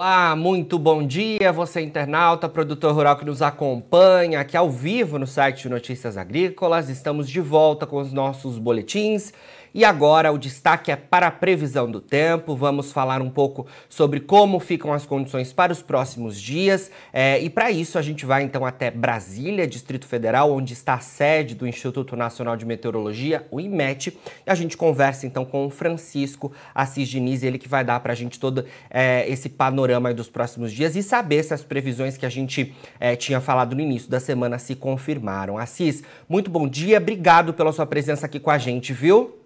Olá, muito bom dia, você internauta, produtor rural que nos acompanha aqui ao vivo no site de Notícias Agrícolas. Estamos de volta com os nossos boletins e agora o destaque é para a previsão do tempo. Vamos falar um pouco sobre como ficam as condições para os próximos dias. É, e para isso a gente vai então até Brasília, Distrito Federal, onde está a sede do Instituto Nacional de Meteorologia, o IMET. E a gente conversa então com o Francisco Assis Diniz, ele que vai dar para a gente todo é, esse panorama dos próximos dias e saber se as previsões que a gente é, tinha falado no início da semana se confirmaram. Assis, muito bom dia, obrigado pela sua presença aqui com a gente, viu?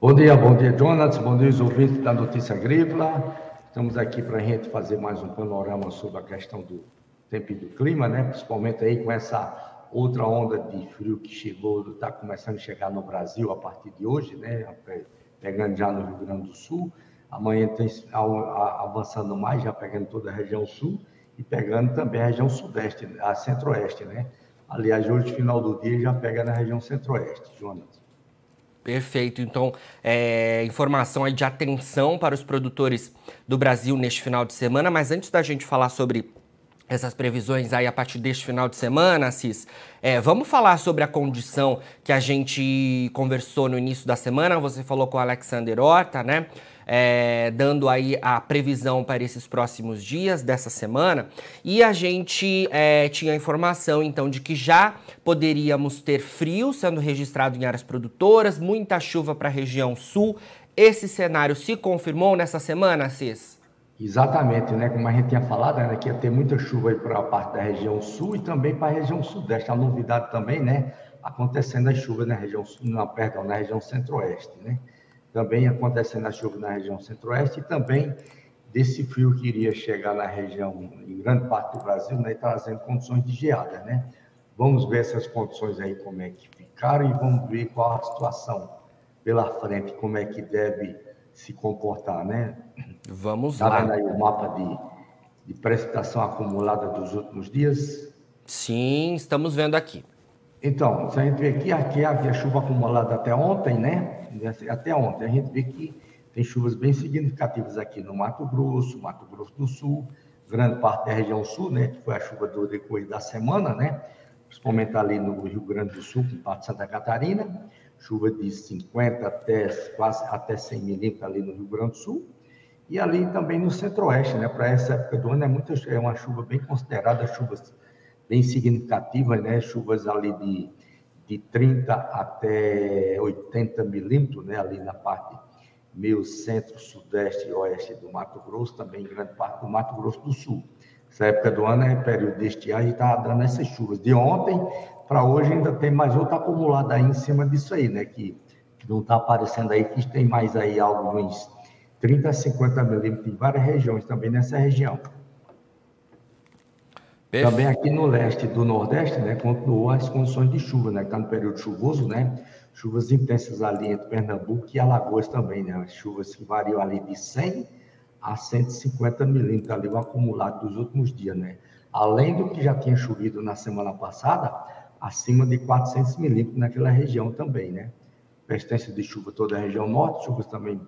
Bom dia, bom dia, Jonas. Bom dia, os ouvintes da Notícia Agrícola. Estamos aqui para a gente fazer mais um panorama sobre a questão do tempo e do clima, né? Principalmente aí com essa outra onda de frio que chegou, está começando a chegar no Brasil a partir de hoje, né? Pegando já no Rio Grande do Sul. Amanhã tem avançando mais, já pegando toda a região sul e pegando também a região sudeste, a centro-oeste, né? Aliás, hoje, final do dia, já pega na região centro-oeste, Jonas. Perfeito. Então, é, informação aí de atenção para os produtores do Brasil neste final de semana. Mas antes da gente falar sobre essas previsões aí a partir deste final de semana, Cis, é, vamos falar sobre a condição que a gente conversou no início da semana. Você falou com o Alexander Horta, né? É, dando aí a previsão para esses próximos dias dessa semana. E a gente é, tinha informação então de que já poderíamos ter frio sendo registrado em áreas produtoras, muita chuva para a região sul. Esse cenário se confirmou nessa semana, Cis? Exatamente, né? Como a gente tinha falado, né, que ia ter muita chuva aí para a parte da região sul e também para a região sudeste. A novidade também, né? Acontecendo as chuvas na região sul, não, perdão, na região centro-oeste, né? Também acontecendo a chuva na região centro-oeste e também desse frio que iria chegar na região, em grande parte do Brasil, né, trazendo condições de geada, né? Vamos ver essas condições aí, como é que ficaram, e vamos ver qual a situação pela frente, como é que deve se comportar, né? Vamos tá lá. Está vendo aí o mapa de, de precipitação acumulada dos últimos dias? Sim, estamos vendo aqui. Então, se a gente vê aqui, aqui havia chuva acumulada até ontem, né? até ontem, a gente vê que tem chuvas bem significativas aqui no Mato Grosso, Mato Grosso do Sul, grande parte da região sul, né, que foi a chuva do decorrer da semana, né, principalmente ali no Rio Grande do Sul, com parte de Santa Catarina, chuva de 50 até quase até 100 milímetros ali no Rio Grande do Sul, e ali também no centro-oeste, né, para essa época do ano é, é uma chuva bem considerada, chuvas bem significativas, né, chuvas ali de de 30 até 80 milímetros, né, ali na parte meio centro, sudeste e oeste do Mato Grosso, também grande parte do Mato Grosso do Sul. Essa época do ano é período de estiagem e está dando essas chuvas. De ontem para hoje ainda tem mais outra acumulada aí em cima disso aí, né, que, que não está aparecendo aí, que tem mais aí alguns 30 a 50 milímetros em várias regiões, também nessa região. Perfeito. Também aqui no leste do Nordeste, né, continuou as condições de chuva, né, está no período chuvoso, né, chuvas intensas ali entre Pernambuco e Alagoas também, né, chuvas que variam ali de 100 a 150 milímetros ali o acumulado dos últimos dias, né, além do que já tinha chovido na semana passada, acima de 400 milímetros naquela região também, né, persistência de chuva toda a região norte, chuvas também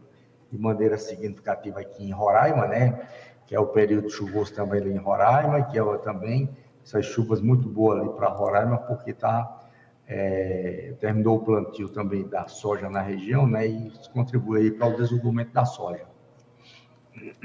de maneira significativa aqui em Roraima, né, que é o período chuvoso também ali em Roraima, que é também essas chuvas muito boas ali para Roraima, porque tá, é, terminou o plantio também da soja na região, né, e isso contribui para o desenvolvimento da soja.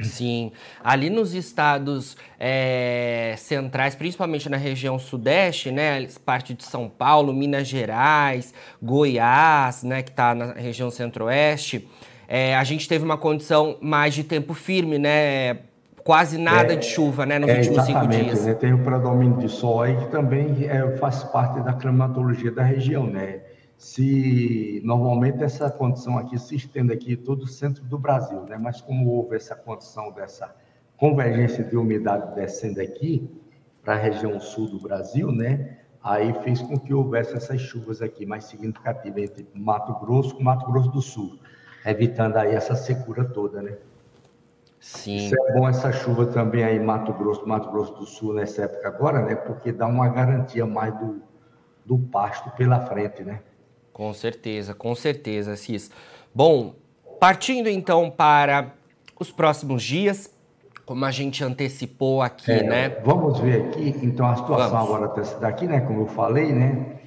Sim, ali nos estados é, centrais, principalmente na região sudeste, né, parte de São Paulo, Minas Gerais, Goiás, né, que está na região centro-oeste, é, a gente teve uma condição mais de tempo firme, né, quase nada é, de chuva, né, nos é, últimos cinco dias. Né? Tem o predomínio de sol aí que também é, faz parte da climatologia da região, né? Se normalmente essa condição aqui se estende aqui todo o centro do Brasil, né? Mas como houve essa condição dessa convergência de umidade descendo aqui para a região sul do Brasil, né? Aí fez com que houvesse essas chuvas aqui mais significativas entre Mato Grosso e Mato Grosso do Sul, evitando aí essa secura toda, né? Sim. Isso é bom essa chuva também aí Mato Grosso, Mato Grosso do Sul nessa época agora, né? Porque dá uma garantia mais do, do pasto pela frente, né? Com certeza, com certeza, Cis. Bom, partindo então para os próximos dias, como a gente antecipou aqui, é, né? Vamos ver aqui, então, a situação vamos. agora daqui, né? Como eu falei, né?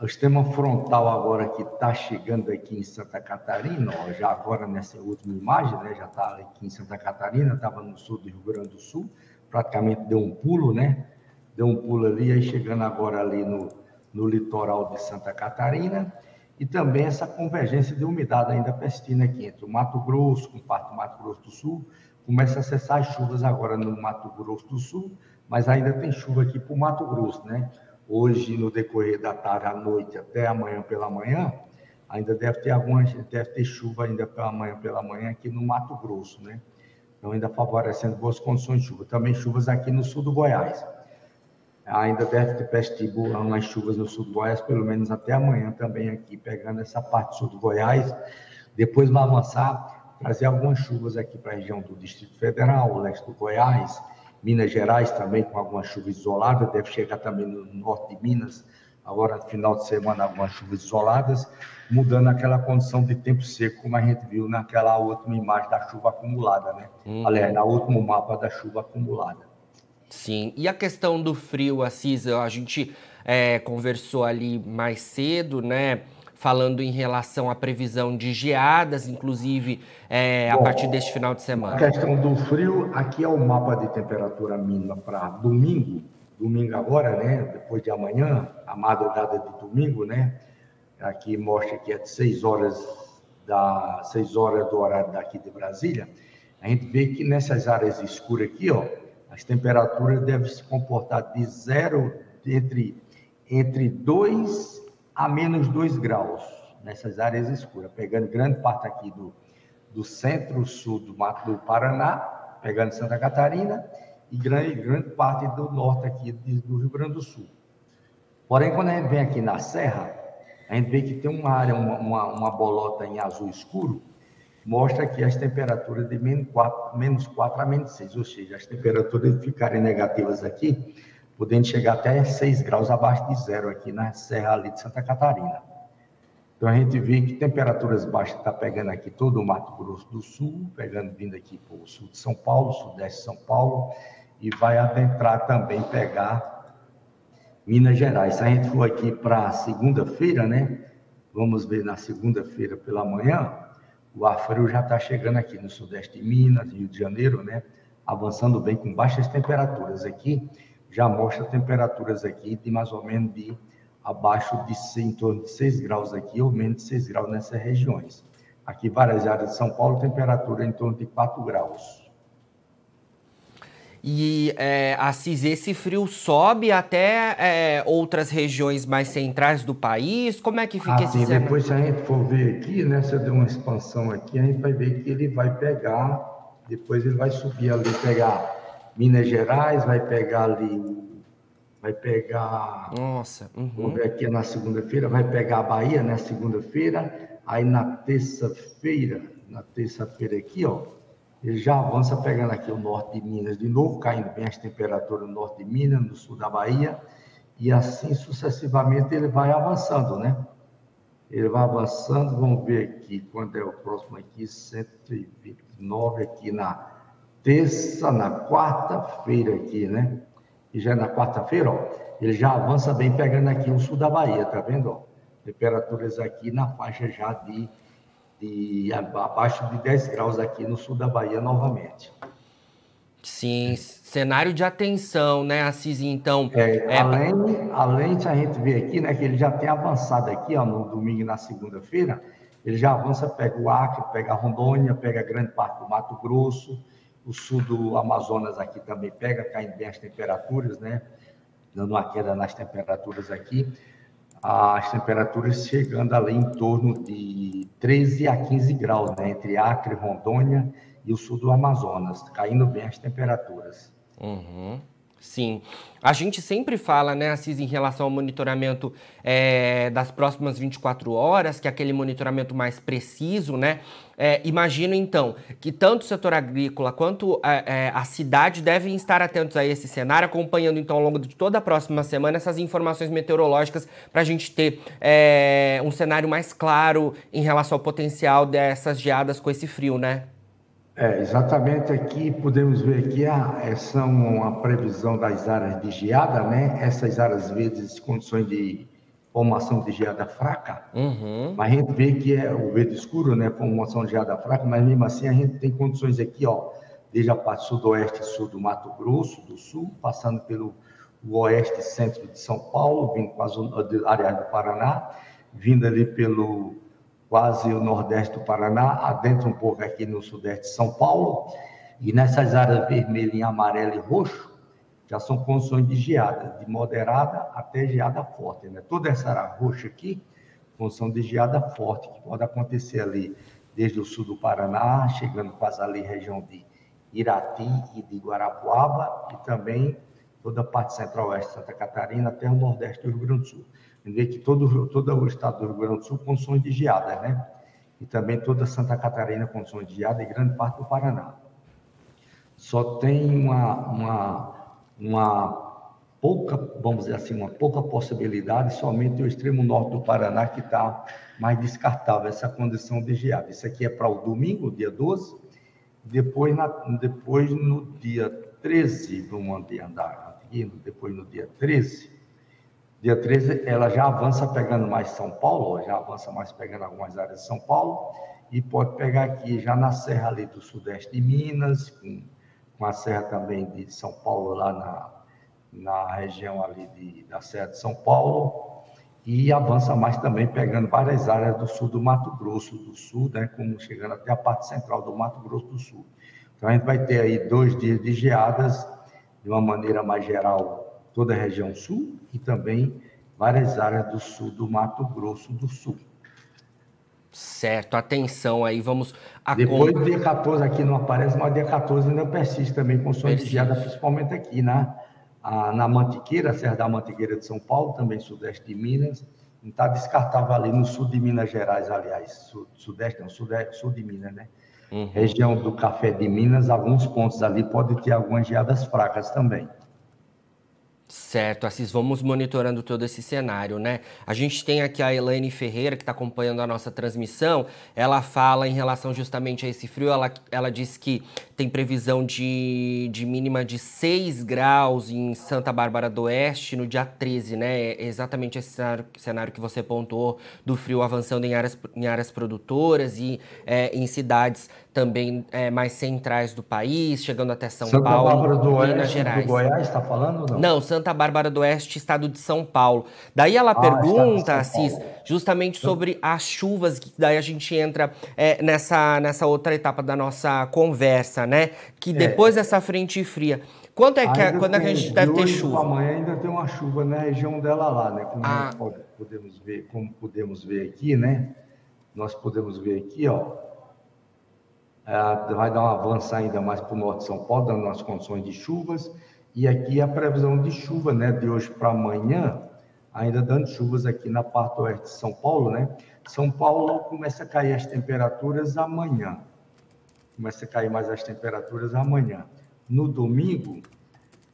O sistema frontal agora que está chegando aqui em Santa Catarina, ó, já agora nessa última imagem, né? Já está aqui em Santa Catarina, estava no sul do Rio Grande do Sul, praticamente deu um pulo, né? Deu um pulo ali, aí chegando agora ali no, no litoral de Santa Catarina e também essa convergência de umidade ainda pestina aqui entre o Mato Grosso com parte do Mato Grosso do Sul. Começa a cessar as chuvas agora no Mato Grosso do Sul, mas ainda tem chuva aqui para o Mato Grosso, né? Hoje, no decorrer da tarde à noite até amanhã pela manhã, ainda deve ter alguma, deve ter chuva ainda pela manhã pela manhã aqui no Mato Grosso, né? Então ainda favorecendo boas condições de chuva. Também chuvas aqui no sul do Goiás ainda deve ter pestibo umas chuvas no sul do Goiás, pelo menos até amanhã também aqui, pegando essa parte sul do Goiás. Depois vai avançar, trazer algumas chuvas aqui para a região do Distrito Federal, leste do Goiás, Minas Gerais também com algumas chuvas isoladas, deve chegar também no norte de Minas, agora no final de semana algumas chuvas isoladas, mudando aquela condição de tempo seco, como a gente viu naquela última imagem da chuva acumulada, né? Uhum. Aliás, no último mapa da chuva acumulada. Sim, e a questão do frio, Assis, a gente é, conversou ali mais cedo, né? Falando em relação à previsão de geadas, inclusive é, Bom, a partir deste final de semana. A questão do frio, aqui é o mapa de temperatura mínima para domingo, domingo agora, né? Depois de amanhã, a madrugada de domingo, né? Aqui mostra que é de 6 horas da 6 horas do horário daqui de Brasília. A gente vê que nessas áreas escuras aqui, ó, as temperaturas devem se comportar de zero, entre, entre 2 a menos 2 graus, nessas áreas escuras, pegando grande parte aqui do, do centro-sul do Mato do Paraná, pegando Santa Catarina, e grande, grande parte do norte aqui do Rio Grande do Sul. Porém, quando a gente vem aqui na Serra, a gente vê que tem uma área, uma, uma, uma bolota em azul escuro, mostra que as temperaturas de menos 4, menos 4 a menos 6, ou seja, as temperaturas ficarem negativas aqui, podendo chegar até 6 graus abaixo de zero aqui na serra ali de Santa Catarina. Então a gente vê que temperaturas baixas está pegando aqui todo o Mato Grosso do Sul, pegando vindo aqui para o sul de São Paulo, sudeste de São Paulo, e vai adentrar também pegar Minas Gerais. Se a gente for aqui para segunda-feira, né? Vamos ver na segunda-feira pela manhã, o ar frio já está chegando aqui no sudeste de Minas, Rio de Janeiro, né? Avançando bem com baixas temperaturas aqui, já mostra temperaturas aqui de mais ou menos de abaixo de em torno de 6 graus aqui, ou menos de 6 graus nessas regiões. Aqui, várias áreas de São Paulo, temperatura em torno de 4 graus. E, é, Assis, esse frio sobe até é, outras regiões mais centrais do país? Como é que fica ah, esse cenário? Depois, se a gente for ver aqui, né, se eu der uma expansão aqui, a gente vai ver que ele vai pegar, depois ele vai subir ali, pegar Minas Gerais, vai pegar ali, vai pegar... Nossa! Uhum. Vamos ver aqui na segunda-feira, vai pegar a Bahia na segunda-feira, aí na terça-feira, na terça-feira aqui, ó, ele já avança pegando aqui o norte de Minas de novo, caindo bem as temperaturas no norte de Minas, no sul da Bahia, e assim sucessivamente ele vai avançando, né? Ele vai avançando, vamos ver aqui, quando é o próximo aqui, 129 aqui na terça, na quarta-feira aqui, né? E já é na quarta-feira, ó, ele já avança bem pegando aqui o sul da Bahia, tá vendo? Ó? Temperaturas aqui na faixa já de de abaixo de 10 graus aqui no sul da Bahia novamente. Sim, cenário de atenção, né, Assis? Então. É, é... Além, além de a gente ver aqui, né, que ele já tem avançado aqui, ó, no domingo e na segunda-feira, ele já avança, pega o Acre, pega a Rondônia, pega grande parte do Mato Grosso, o sul do Amazonas aqui também pega, caindo bem as temperaturas, né? Dando uma queda nas temperaturas aqui as temperaturas chegando ali em torno de 13 a 15 graus, né, entre Acre, Rondônia e o sul do Amazonas, caindo bem as temperaturas. Uhum. Sim. A gente sempre fala, né, Assis, em relação ao monitoramento é, das próximas 24 horas, que é aquele monitoramento mais preciso, né? É, imagino, então, que tanto o setor agrícola quanto é, é, a cidade devem estar atentos a esse cenário, acompanhando, então, ao longo de toda a próxima semana, essas informações meteorológicas para a gente ter é, um cenário mais claro em relação ao potencial dessas geadas com esse frio, né? É, exatamente aqui podemos ver aqui a, é, são a previsão das áreas de geada, né? Essas áreas verdes, condições de formação de geada fraca, uhum. mas a gente vê que é o verde escuro, né? Formação de geada fraca, mas mesmo assim a gente tem condições aqui, ó, desde a parte sudoeste e sul do Mato Grosso do Sul, passando pelo oeste e centro de São Paulo, vindo quase área do Paraná, vindo ali pelo quase o nordeste do Paraná, adentra um pouco aqui no sudeste de São Paulo, e nessas áreas vermelha, em amarelo e roxo, já são condições de geada, de moderada até geada forte. Né? Toda essa área roxa aqui, condição de geada forte, que pode acontecer ali desde o sul do Paraná, chegando quase ali região de Irati e de Guarapuava, e também toda a parte centro-oeste de Santa Catarina até o nordeste do Rio Grande do Sul. Vê que todo, todo o estado do Rio Grande do Sul condições de geada, né? E também toda Santa Catarina condições de geada e grande parte do Paraná. Só tem uma, uma, uma pouca, vamos dizer assim, uma pouca possibilidade somente o extremo norte do Paraná que está mais descartável essa condição de geada. Isso aqui é para o domingo, dia 12, depois, na, depois no dia 13, vamos andar aqui, depois no dia 13, dia 13 ela já avança pegando mais São Paulo, já avança mais pegando algumas áreas de São Paulo, e pode pegar aqui já na serra ali do sudeste de Minas, com, com a serra também de São Paulo, lá na, na região ali de, da Serra de São Paulo, e avança mais também pegando várias áreas do sul do Mato Grosso do Sul, né, como chegando até a parte central do Mato Grosso do Sul. Então a gente vai ter aí dois dias de geadas, de uma maneira mais geral, toda a região sul e também várias áreas do sul do Mato Grosso do Sul. Certo, atenção aí, vamos... A Depois do dia 14 aqui não aparece, mas dia 14 ainda persiste também com som de geada, principalmente aqui na, a, na Mantiqueira, Serra da Mantiqueira de São Paulo, também sudeste de Minas, não está descartável ali no sul de Minas Gerais, aliás, sudeste não, sudeste, sul de Minas, né? Uhum. Região do Café de Minas, alguns pontos ali pode ter algumas geadas fracas também. Certo, Assis, vamos monitorando todo esse cenário, né? A gente tem aqui a Elaine Ferreira, que está acompanhando a nossa transmissão. Ela fala em relação justamente a esse frio. Ela, ela diz que tem previsão de, de mínima de 6 graus em Santa Bárbara do Oeste no dia 13, né? É exatamente esse cenário, cenário que você pontuou do frio avançando em áreas, em áreas produtoras e é, em cidades também é, mais centrais do país, chegando até São Santa Paulo, Bárbara do Oeste, Minas Gerais. Do Goiás, está falando não? Não, Santa Bárbara do Oeste, estado de São Paulo. Daí ela ah, pergunta, Assis, justamente sobre as chuvas, que daí a gente entra é, nessa, nessa outra etapa da nossa conversa, né? Que é. depois é. dessa frente fria, quanto é que, quando é que a gente deve ter chuva? Amanhã ainda tem uma chuva na região dela lá, né? Como ah. podemos ver, como podemos ver aqui, né? Nós podemos ver aqui, ó, vai dar um avanço ainda mais para o norte de São Paulo, dando as condições de chuvas. E aqui a previsão de chuva, né, de hoje para amanhã, ainda dando chuvas aqui na parte oeste de São Paulo, né? São Paulo começa a cair as temperaturas amanhã. Começa a cair mais as temperaturas amanhã. No domingo,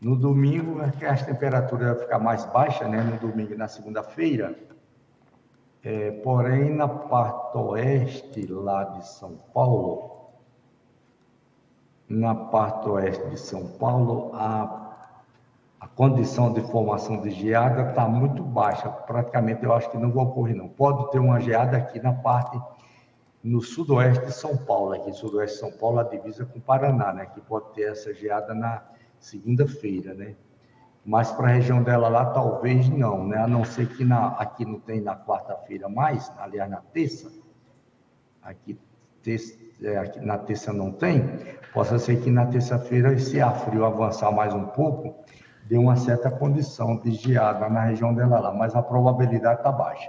no domingo é as temperaturas vão ficar mais baixas, né? No domingo e na segunda-feira. É, porém, na parte oeste lá de São Paulo, na parte oeste de São Paulo, a, a condição de formação de geada está muito baixa. Praticamente eu acho que não vai ocorrer, não. Pode ter uma geada aqui na parte no sudoeste de São Paulo, aqui sudoeste de São Paulo, a divisa com o Paraná, né? Que pode ter essa geada na segunda-feira, né? Mas para a região dela lá, talvez não, né? A não ser que na, aqui não tem na quarta-feira mais, aliás, na terça. Aqui, terça, é, na terça não tem, possa ser que na terça-feira esse ar frio avançar mais um pouco, dê uma certa condição de geada na região dela lá, mas a probabilidade está baixa.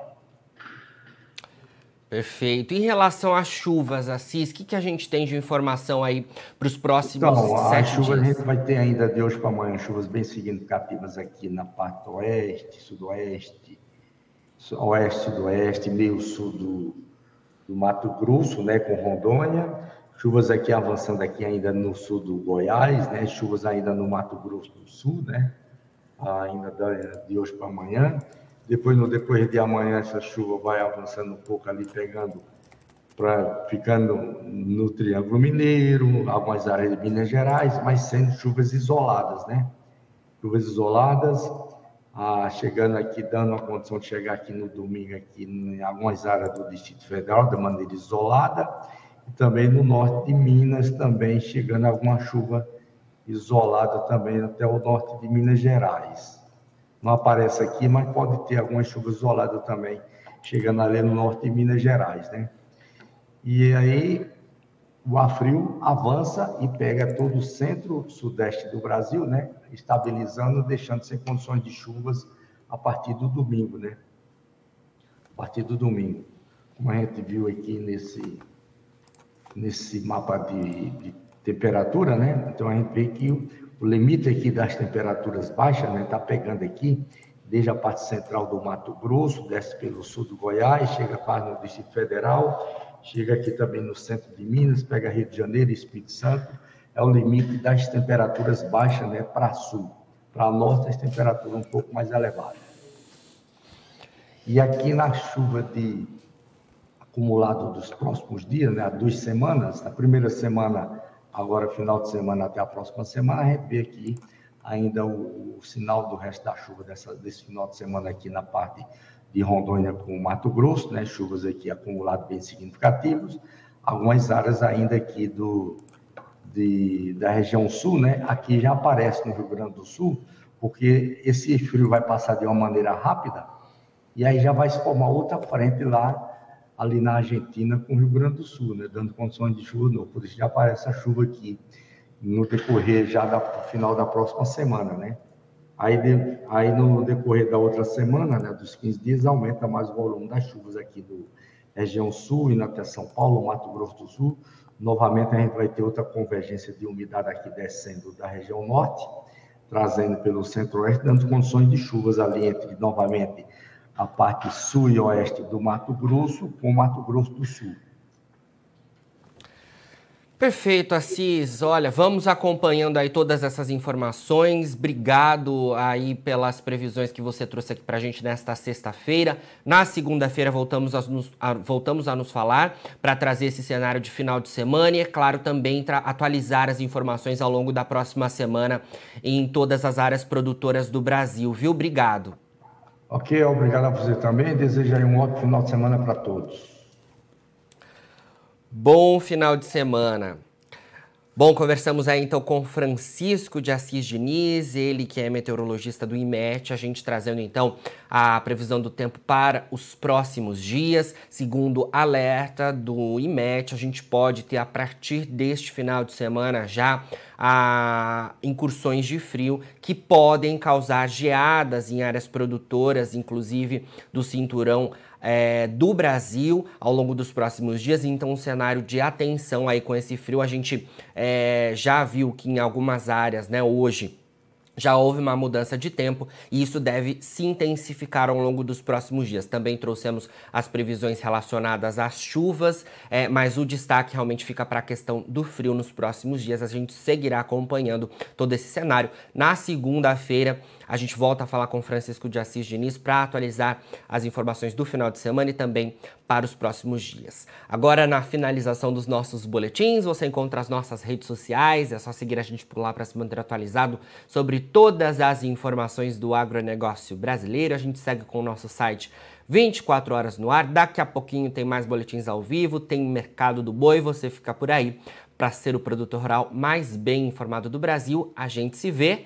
Perfeito. Em relação às chuvas, Assis, o que, que a gente tem de informação aí para os próximos então, sete chuvas dias? a gente vai ter ainda de hoje para amanhã chuvas bem significativas aqui na parte oeste, sudoeste, oeste, sudoeste, meio sul do, do Mato Grosso, né, com Rondônia, chuvas aqui avançando aqui ainda no sul do Goiás, né, chuvas ainda no Mato Grosso do Sul, né, ainda de hoje para amanhã. Depois, no decorrer de amanhã, essa chuva vai avançando um pouco ali, pegando pra, ficando no Triângulo Mineiro, algumas áreas de Minas Gerais, mas sendo chuvas isoladas, né? Chuvas isoladas, ah, chegando aqui, dando a condição de chegar aqui no domingo, aqui em algumas áreas do Distrito Federal, de maneira isolada, e também no norte de Minas, também chegando alguma chuva isolada também até o norte de Minas Gerais. Não aparece aqui, mas pode ter alguma chuva isolada também, chegando ali no norte de Minas Gerais, né? E aí o ar frio avança e pega todo o centro-sudeste do Brasil, né? Estabilizando, deixando sem condições de chuvas a partir do domingo, né? A partir do domingo. Como a gente viu aqui nesse, nesse mapa de, de temperatura, né? Então a gente vê que o, o limite aqui das temperaturas baixas, né? Tá pegando aqui desde a parte central do Mato Grosso, desce pelo sul do Goiás, chega quase no Distrito Federal chega aqui também no centro de Minas, pega Rio de Janeiro e Espírito Santo, é o limite das temperaturas baixas né, para sul. Para norte, as temperaturas um pouco mais elevadas. E aqui na chuva de acumulado dos próximos dias, né, duas semanas, a primeira semana, agora final de semana até a próxima semana, a gente vê aqui ainda o, o sinal do resto da chuva dessa, desse final de semana aqui na parte de Rondônia com Mato Grosso, né, chuvas aqui acumuladas bem significativas, algumas áreas ainda aqui do, de, da região sul, né, aqui já aparece no Rio Grande do Sul, porque esse frio vai passar de uma maneira rápida, e aí já vai se formar outra frente lá, ali na Argentina, com o Rio Grande do Sul, né, dando condições de chuva, não, por isso já aparece a chuva aqui, no decorrer já do final da próxima semana, né. Aí, de, aí no decorrer da outra semana, né, dos 15 dias, aumenta mais o volume das chuvas aqui do região sul, indo até São Paulo, Mato Grosso do Sul. Novamente, a gente vai ter outra convergência de umidade aqui descendo da região norte, trazendo pelo centro-oeste, dando condições de chuvas ali entre, novamente, a parte sul e oeste do Mato Grosso com Mato Grosso do Sul. Perfeito, Assis. Olha, vamos acompanhando aí todas essas informações. Obrigado aí pelas previsões que você trouxe aqui para a gente nesta sexta-feira. Na segunda-feira voltamos a nos, a, voltamos a nos falar para trazer esse cenário de final de semana e, é claro, também atualizar as informações ao longo da próxima semana em todas as áreas produtoras do Brasil, viu? Obrigado. Ok, obrigado a você também. Desejo aí um ótimo final de semana para todos. Bom final de semana. Bom, conversamos aí então com Francisco de Assis Diniz, ele que é meteorologista do IMET, a gente trazendo então a previsão do tempo para os próximos dias. Segundo alerta do IMET, a gente pode ter a partir deste final de semana já a incursões de frio que podem causar geadas em áreas produtoras, inclusive do cinturão é, do Brasil ao longo dos próximos dias. Então, um cenário de atenção aí com esse frio. A gente é, já viu que em algumas áreas, né, hoje já houve uma mudança de tempo e isso deve se intensificar ao longo dos próximos dias. Também trouxemos as previsões relacionadas às chuvas, é, mas o destaque realmente fica para a questão do frio nos próximos dias. A gente seguirá acompanhando todo esse cenário. Na segunda-feira, a gente volta a falar com Francisco de Assis Diniz para atualizar as informações do final de semana e também para os próximos dias. Agora, na finalização dos nossos boletins, você encontra as nossas redes sociais, é só seguir a gente por lá para se manter atualizado sobre todas as informações do agronegócio brasileiro. A gente segue com o nosso site 24 horas no ar. Daqui a pouquinho tem mais boletins ao vivo, tem Mercado do Boi, você fica por aí para ser o produtor rural mais bem informado do Brasil. A gente se vê